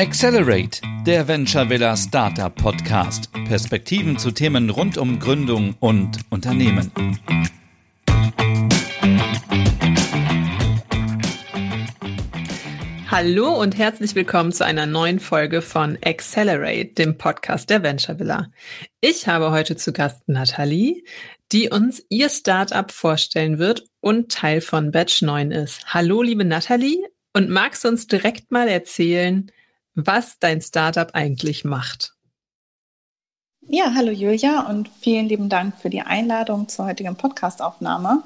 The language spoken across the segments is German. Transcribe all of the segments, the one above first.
Accelerate, der Venture Villa Startup Podcast. Perspektiven zu Themen rund um Gründung und Unternehmen. Hallo und herzlich willkommen zu einer neuen Folge von Accelerate, dem Podcast der Venture Villa. Ich habe heute zu Gast Nathalie, die uns ihr Startup vorstellen wird und Teil von Batch 9 ist. Hallo, liebe Nathalie, und magst du uns direkt mal erzählen, was dein Startup eigentlich macht. Ja, hallo Julia und vielen lieben Dank für die Einladung zur heutigen Podcastaufnahme.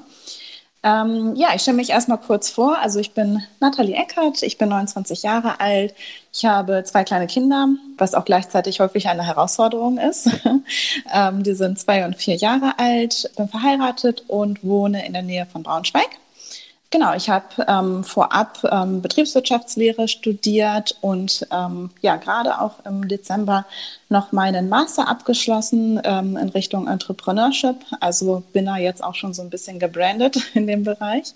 Ähm, ja, ich stelle mich erstmal kurz vor. Also ich bin Nathalie Eckert, ich bin 29 Jahre alt, ich habe zwei kleine Kinder, was auch gleichzeitig häufig eine Herausforderung ist. ähm, die sind zwei und vier Jahre alt, bin verheiratet und wohne in der Nähe von Braunschweig. Genau, ich habe ähm, vorab ähm, Betriebswirtschaftslehre studiert und ähm, ja, gerade auch im Dezember noch meinen Master abgeschlossen ähm, in Richtung Entrepreneurship. Also bin da jetzt auch schon so ein bisschen gebrandet in dem Bereich.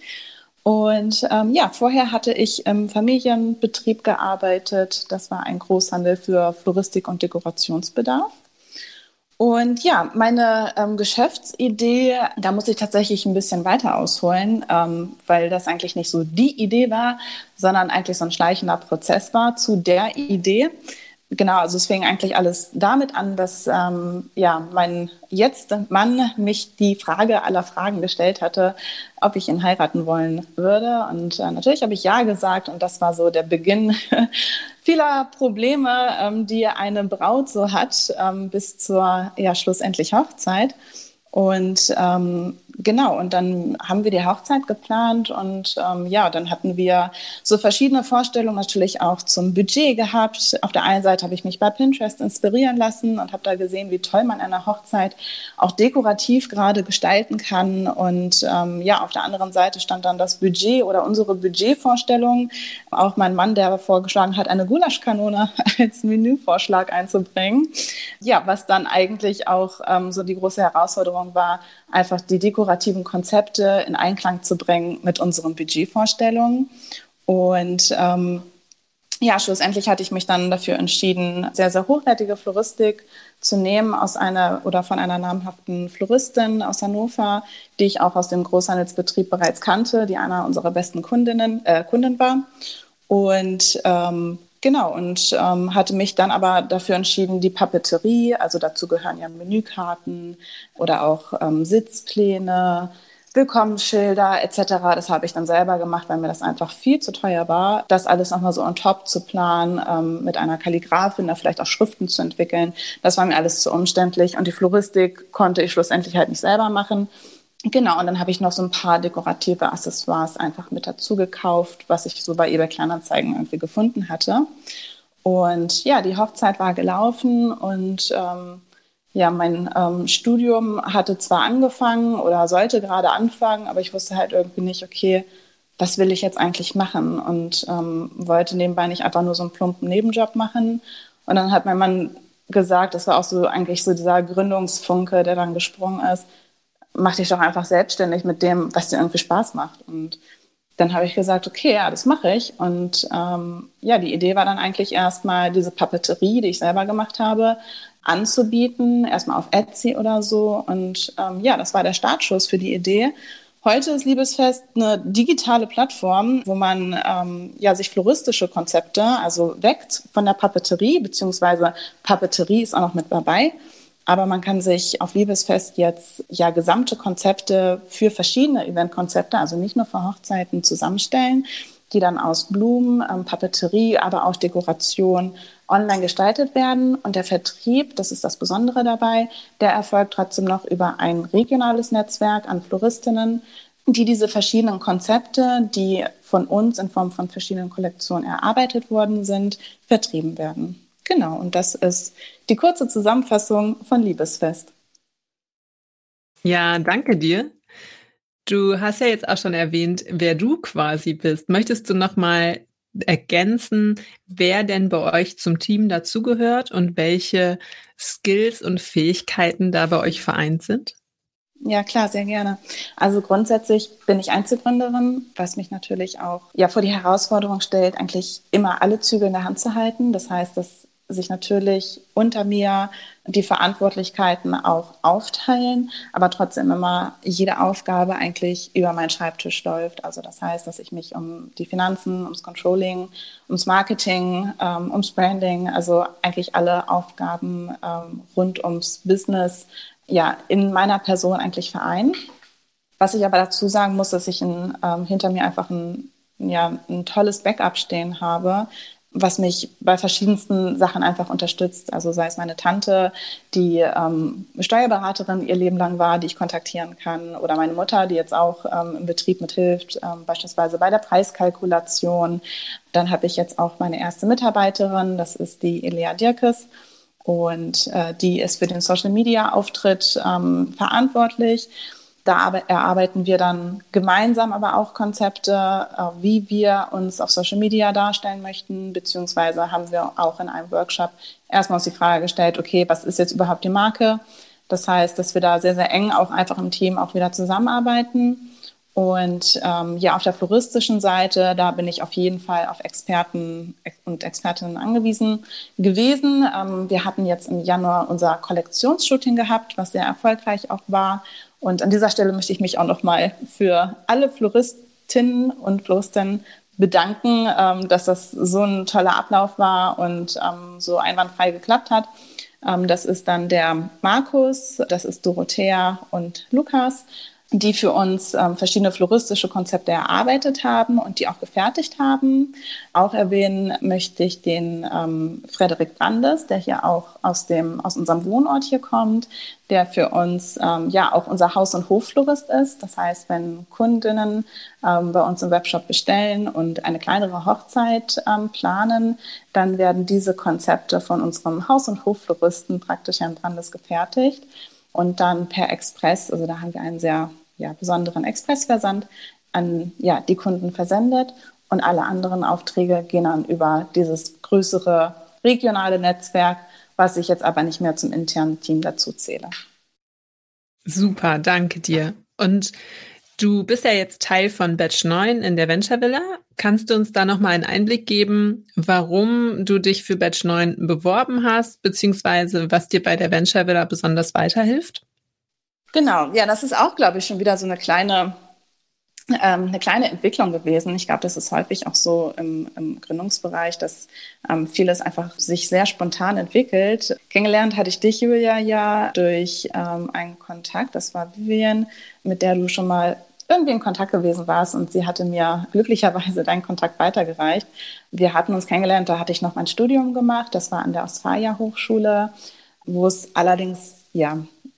Und ähm, ja, vorher hatte ich im Familienbetrieb gearbeitet. Das war ein Großhandel für Floristik und Dekorationsbedarf. Und ja, meine ähm, Geschäftsidee, da muss ich tatsächlich ein bisschen weiter ausholen, ähm, weil das eigentlich nicht so die Idee war, sondern eigentlich so ein schleichender Prozess war zu der Idee. Genau, also es fing eigentlich alles damit an, dass ähm, ja mein jetzt Mann mich die Frage aller Fragen gestellt hatte, ob ich ihn heiraten wollen würde. Und äh, natürlich habe ich ja gesagt und das war so der Beginn vieler Probleme, ähm, die eine Braut so hat ähm, bis zur ja schlussendlich Hochzeit. Und ähm, genau, und dann haben wir die Hochzeit geplant und ähm, ja, dann hatten wir so verschiedene Vorstellungen natürlich auch zum Budget gehabt. Auf der einen Seite habe ich mich bei Pinterest inspirieren lassen und habe da gesehen, wie toll man eine Hochzeit auch dekorativ gerade gestalten kann. Und ähm, ja, auf der anderen Seite stand dann das Budget oder unsere Budgetvorstellung. Auch mein Mann, der vorgeschlagen hat, eine Gulaschkanone als Menüvorschlag einzubringen. Ja, was dann eigentlich auch ähm, so die große Herausforderung war, einfach die dekorativen Konzepte in Einklang zu bringen mit unseren Budgetvorstellungen. Und ähm, ja, schlussendlich hatte ich mich dann dafür entschieden, sehr, sehr hochwertige Floristik zu nehmen aus einer oder von einer namhaften Floristin aus Hannover, die ich auch aus dem Großhandelsbetrieb bereits kannte, die einer unserer besten Kundinnen, äh, Kunden war. Und ähm, Genau, und ähm, hatte mich dann aber dafür entschieden, die Papeterie, also dazu gehören ja Menükarten oder auch ähm, Sitzpläne, Willkommensschilder etc. Das habe ich dann selber gemacht, weil mir das einfach viel zu teuer war, das alles nochmal so on top zu planen, ähm, mit einer Kalligrafin da vielleicht auch Schriften zu entwickeln. Das war mir alles zu umständlich und die Floristik konnte ich schlussendlich halt nicht selber machen. Genau, und dann habe ich noch so ein paar dekorative Accessoires einfach mit dazu gekauft, was ich so bei eBay Kleinanzeigen irgendwie gefunden hatte. Und ja, die Hochzeit war gelaufen und ähm, ja, mein ähm, Studium hatte zwar angefangen oder sollte gerade anfangen, aber ich wusste halt irgendwie nicht, okay, was will ich jetzt eigentlich machen? Und ähm, wollte nebenbei nicht einfach nur so einen plumpen Nebenjob machen. Und dann hat mein Mann gesagt, das war auch so eigentlich so dieser Gründungsfunke, der dann gesprungen ist, mach dich doch einfach selbstständig mit dem, was dir irgendwie Spaß macht. Und dann habe ich gesagt, okay, ja, das mache ich. Und ähm, ja, die Idee war dann eigentlich erstmal diese Papeterie, die ich selber gemacht habe, anzubieten, erstmal auf Etsy oder so. Und ähm, ja, das war der Startschuss für die Idee. Heute ist Liebesfest eine digitale Plattform, wo man ähm, ja, sich floristische Konzepte, also weckt von der Papeterie, beziehungsweise Papeterie ist auch noch mit dabei, aber man kann sich auf Liebesfest jetzt ja gesamte Konzepte für verschiedene Eventkonzepte, also nicht nur für Hochzeiten, zusammenstellen, die dann aus Blumen, ähm, Papeterie, aber auch Dekoration online gestaltet werden. Und der Vertrieb, das ist das Besondere dabei, der erfolgt trotzdem noch über ein regionales Netzwerk an Floristinnen, die diese verschiedenen Konzepte, die von uns in Form von verschiedenen Kollektionen erarbeitet worden sind, vertrieben werden. Genau, und das ist die kurze Zusammenfassung von Liebesfest. Ja, danke dir. Du hast ja jetzt auch schon erwähnt, wer du quasi bist. Möchtest du noch mal ergänzen, wer denn bei euch zum Team dazugehört und welche Skills und Fähigkeiten da bei euch vereint sind? Ja, klar, sehr gerne. Also grundsätzlich bin ich Einzelgründerin, was mich natürlich auch ja vor die Herausforderung stellt, eigentlich immer alle Züge in der Hand zu halten. Das heißt, dass sich natürlich unter mir die Verantwortlichkeiten auch aufteilen, aber trotzdem immer jede Aufgabe eigentlich über meinen Schreibtisch läuft. Also das heißt, dass ich mich um die Finanzen, ums Controlling, ums Marketing, ähm, ums Branding, also eigentlich alle Aufgaben ähm, rund ums Business ja, in meiner Person eigentlich vereinen. Was ich aber dazu sagen muss, dass ich in, ähm, hinter mir einfach ein, ja, ein tolles Backup stehen habe, was mich bei verschiedensten Sachen einfach unterstützt. Also sei es meine Tante, die ähm, Steuerberaterin ihr Leben lang war, die ich kontaktieren kann, oder meine Mutter, die jetzt auch ähm, im Betrieb mithilft, ähm, beispielsweise bei der Preiskalkulation. Dann habe ich jetzt auch meine erste Mitarbeiterin, das ist die Elea Dirkes. Und äh, die ist für den Social Media Auftritt ähm, verantwortlich. Da erarbeiten wir dann gemeinsam aber auch Konzepte, äh, wie wir uns auf Social Media darstellen möchten, beziehungsweise haben wir auch in einem Workshop erstmal uns die Frage gestellt, okay, was ist jetzt überhaupt die Marke? Das heißt, dass wir da sehr, sehr eng auch einfach im Team auch wieder zusammenarbeiten und ähm, ja, auf der floristischen Seite, da bin ich auf jeden Fall auf Experten und Expertinnen angewiesen gewesen. Ähm, wir hatten jetzt im Januar unser Kollektionsshooting gehabt, was sehr erfolgreich auch war. Und an dieser Stelle möchte ich mich auch nochmal für alle Floristinnen und Floristen bedanken, ähm, dass das so ein toller Ablauf war und ähm, so einwandfrei geklappt hat. Ähm, das ist dann der Markus, das ist Dorothea und Lukas die für uns ähm, verschiedene floristische Konzepte erarbeitet haben und die auch gefertigt haben. Auch erwähnen möchte ich den ähm, Frederik Brandes, der hier auch aus, dem, aus unserem Wohnort hier kommt, der für uns ähm, ja auch unser Haus- und Hofflorist ist. Das heißt, wenn Kundinnen ähm, bei uns im Webshop bestellen und eine kleinere Hochzeit ähm, planen, dann werden diese Konzepte von unserem Haus- und Hoffloristen praktisch Herrn Brandes gefertigt und dann per Express, also da haben wir einen sehr ja, besonderen Expressversand an ja, die Kunden versendet und alle anderen Aufträge gehen dann über dieses größere regionale Netzwerk, was ich jetzt aber nicht mehr zum internen Team dazu zähle. Super, danke dir. Und du bist ja jetzt Teil von Batch 9 in der Venture Villa. Kannst du uns da nochmal einen Einblick geben, warum du dich für Batch 9 beworben hast, beziehungsweise was dir bei der Venture Villa besonders weiterhilft? Genau, ja, das ist auch, glaube ich, schon wieder so eine kleine, eine kleine Entwicklung gewesen. Ich glaube, das ist häufig auch so im, im Gründungsbereich, dass ähm, vieles einfach sich sehr spontan entwickelt. Kennengelernt hatte ich dich, Julia, ja durch ähm, einen Kontakt. Das war Vivian, mit der du schon mal irgendwie in Kontakt gewesen warst und sie hatte mir glücklicherweise deinen Kontakt weitergereicht. Wir hatten uns kennengelernt, da hatte ich noch mein Studium gemacht, das war an der Ostfalia Hochschule, wo es allerdings ja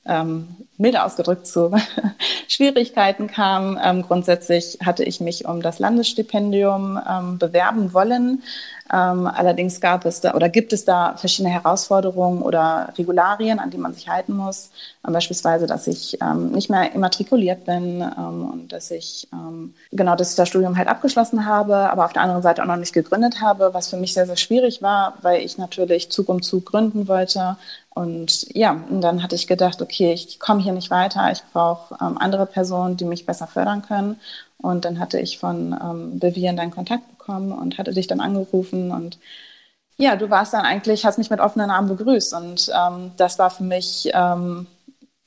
ähm, milde ausgedrückt zu Schwierigkeiten kam. Ähm, grundsätzlich hatte ich mich um das Landesstipendium ähm, bewerben wollen. Ähm, allerdings gab es da oder gibt es da verschiedene Herausforderungen oder Regularien, an die man sich halten muss. Ähm, beispielsweise, dass ich ähm, nicht mehr immatrikuliert bin und dass ich genau, dass ich das Studium halt abgeschlossen habe, aber auf der anderen Seite auch noch nicht gegründet habe, was für mich sehr, sehr schwierig war, weil ich natürlich Zug um Zug gründen wollte, und ja, und dann hatte ich gedacht, okay, ich komme hier nicht weiter, ich brauche ähm, andere Personen, die mich besser fördern können. Und dann hatte ich von ähm, Vivian deinen Kontakt bekommen und hatte dich dann angerufen und ja, du warst dann eigentlich, hast mich mit offenen Armen begrüßt und ähm, das war für mich ähm,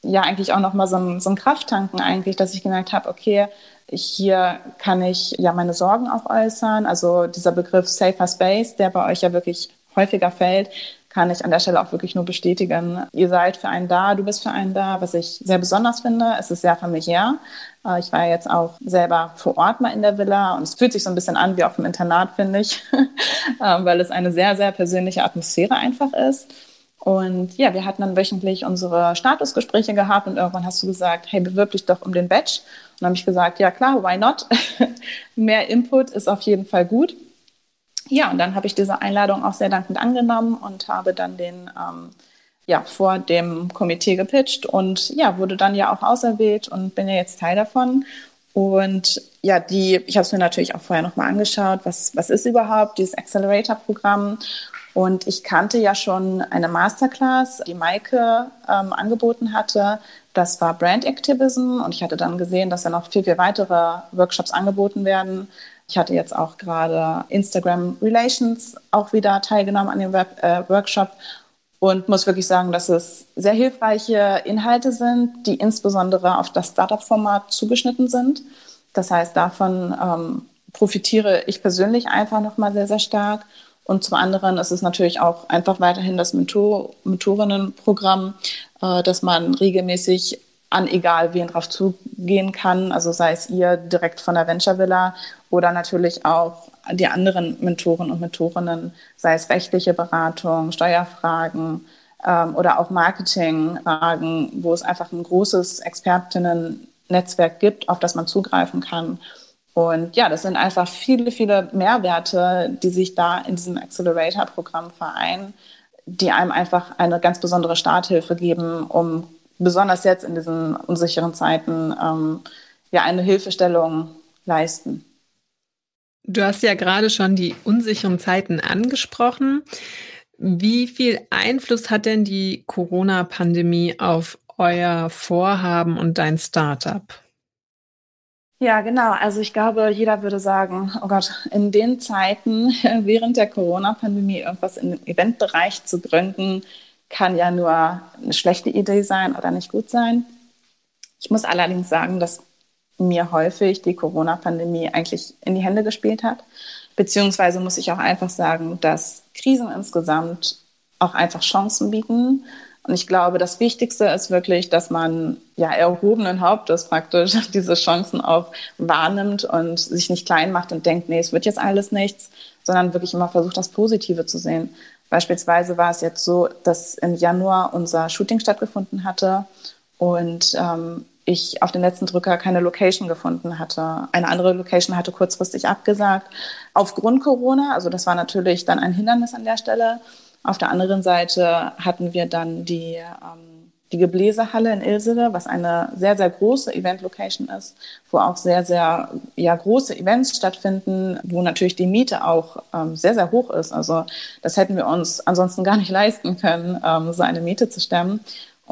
ja eigentlich auch nochmal so ein, so ein Krafttanken eigentlich, dass ich gemerkt habe, okay, hier kann ich ja meine Sorgen auch äußern. Also dieser Begriff Safer Space, der bei euch ja wirklich häufiger fällt, kann ich an der Stelle auch wirklich nur bestätigen. Ihr seid für einen da, du bist für einen da, was ich sehr besonders finde. Es ist sehr familiär. Äh, ich war jetzt auch selber vor Ort mal in der Villa und es fühlt sich so ein bisschen an wie auf dem Internat, finde ich, ähm, weil es eine sehr, sehr persönliche Atmosphäre einfach ist. Und ja, wir hatten dann wöchentlich unsere Statusgespräche gehabt und irgendwann hast du gesagt, hey, bewirb dich doch um den Badge. Und dann habe ich gesagt, ja klar, why not? Mehr Input ist auf jeden Fall gut ja, und dann habe ich diese Einladung auch sehr dankend angenommen und habe dann den ähm, ja, vor dem Komitee gepitcht und ja, wurde dann ja auch auserwählt und bin ja jetzt Teil davon. Und ja, die, ich habe es mir natürlich auch vorher nochmal angeschaut, was, was ist überhaupt dieses Accelerator-Programm. Und ich kannte ja schon eine Masterclass, die Maike ähm, angeboten hatte. Das war Brand Activism und ich hatte dann gesehen, dass ja noch viel, viel weitere Workshops angeboten werden. Ich hatte jetzt auch gerade Instagram Relations auch wieder teilgenommen an dem Web, äh, Workshop und muss wirklich sagen, dass es sehr hilfreiche Inhalte sind, die insbesondere auf das Startup-Format zugeschnitten sind. Das heißt, davon ähm, profitiere ich persönlich einfach nochmal sehr, sehr stark. Und zum anderen ist es natürlich auch einfach weiterhin das Mentor Mentorinnenprogramm, äh, dass man regelmäßig an egal wen drauf zugehen kann, also sei es ihr direkt von der Venture Villa oder natürlich auch die anderen Mentoren und Mentorinnen, sei es rechtliche Beratung, Steuerfragen ähm, oder auch Marketingfragen, wo es einfach ein großes Expertinnen-Netzwerk gibt, auf das man zugreifen kann. Und ja, das sind einfach viele, viele Mehrwerte, die sich da in diesem Accelerator-Programm vereinen, die einem einfach eine ganz besondere Starthilfe geben, um besonders jetzt in diesen unsicheren Zeiten ähm, ja eine Hilfestellung leisten. Du hast ja gerade schon die unsicheren Zeiten angesprochen. Wie viel Einfluss hat denn die Corona-Pandemie auf euer Vorhaben und dein Startup? Ja, genau. Also ich glaube, jeder würde sagen, oh Gott, in den Zeiten während der Corona-Pandemie irgendwas im Eventbereich zu gründen, kann ja nur eine schlechte Idee sein oder nicht gut sein. Ich muss allerdings sagen, dass mir häufig die Corona-Pandemie eigentlich in die Hände gespielt hat. Beziehungsweise muss ich auch einfach sagen, dass Krisen insgesamt auch einfach Chancen bieten. Und ich glaube, das Wichtigste ist wirklich, dass man ja erhobenen Hauptes praktisch diese Chancen auch wahrnimmt und sich nicht klein macht und denkt, nee, es wird jetzt alles nichts, sondern wirklich immer versucht, das Positive zu sehen. Beispielsweise war es jetzt so, dass im Januar unser Shooting stattgefunden hatte und ähm, ich auf den letzten Drücker keine Location gefunden hatte. Eine andere Location hatte kurzfristig abgesagt aufgrund Corona. Also das war natürlich dann ein Hindernis an der Stelle. Auf der anderen Seite hatten wir dann die, ähm, die Gebläsehalle in Ilsede, was eine sehr, sehr große Event-Location ist, wo auch sehr, sehr ja, große Events stattfinden, wo natürlich die Miete auch ähm, sehr, sehr hoch ist. Also das hätten wir uns ansonsten gar nicht leisten können, ähm, so eine Miete zu stemmen.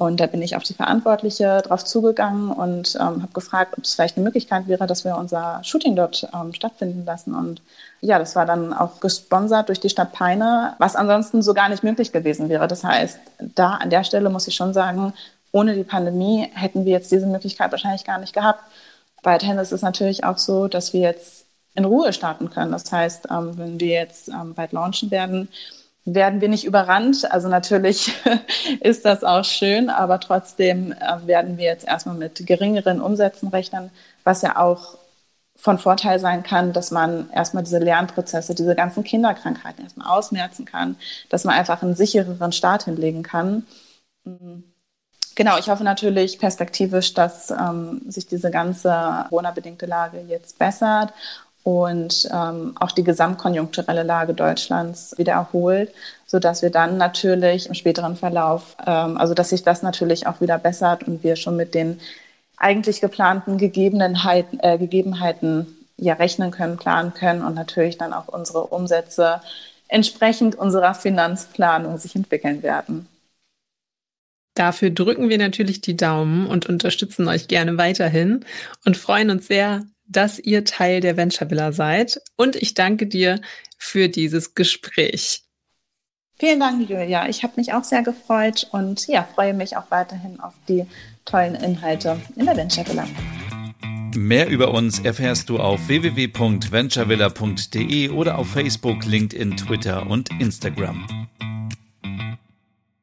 Und da bin ich auf die Verantwortliche drauf zugegangen und ähm, habe gefragt, ob es vielleicht eine Möglichkeit wäre, dass wir unser Shooting dort ähm, stattfinden lassen. Und ja, das war dann auch gesponsert durch die Stadt Peine, was ansonsten so gar nicht möglich gewesen wäre. Das heißt, da an der Stelle muss ich schon sagen, ohne die Pandemie hätten wir jetzt diese Möglichkeit wahrscheinlich gar nicht gehabt. Weiterhin ist es natürlich auch so, dass wir jetzt in Ruhe starten können. Das heißt, ähm, wenn wir jetzt ähm, bald launchen werden, werden wir nicht überrannt. Also natürlich ist das auch schön, aber trotzdem äh, werden wir jetzt erstmal mit geringeren Umsätzen rechnen, was ja auch von Vorteil sein kann, dass man erstmal diese Lernprozesse, diese ganzen Kinderkrankheiten erstmal ausmerzen kann, dass man einfach einen sichereren Start hinlegen kann. Genau, ich hoffe natürlich perspektivisch, dass ähm, sich diese ganze Corona-bedingte Lage jetzt bessert und ähm, auch die gesamtkonjunkturelle Lage Deutschlands wieder erholt, sodass wir dann natürlich im späteren Verlauf, ähm, also dass sich das natürlich auch wieder bessert und wir schon mit den eigentlich geplanten Gegebenheiten, äh, Gegebenheiten ja rechnen können, planen können und natürlich dann auch unsere Umsätze entsprechend unserer Finanzplanung sich entwickeln werden. Dafür drücken wir natürlich die Daumen und unterstützen euch gerne weiterhin und freuen uns sehr, dass ihr Teil der Venture Villa seid. Und ich danke dir für dieses Gespräch. Vielen Dank, Julia. Ich habe mich auch sehr gefreut und ja, freue mich auch weiterhin auf die tollen Inhalte in der Venture Villa. Mehr über uns erfährst du auf www.venturevilla.de oder auf Facebook, LinkedIn, Twitter und Instagram.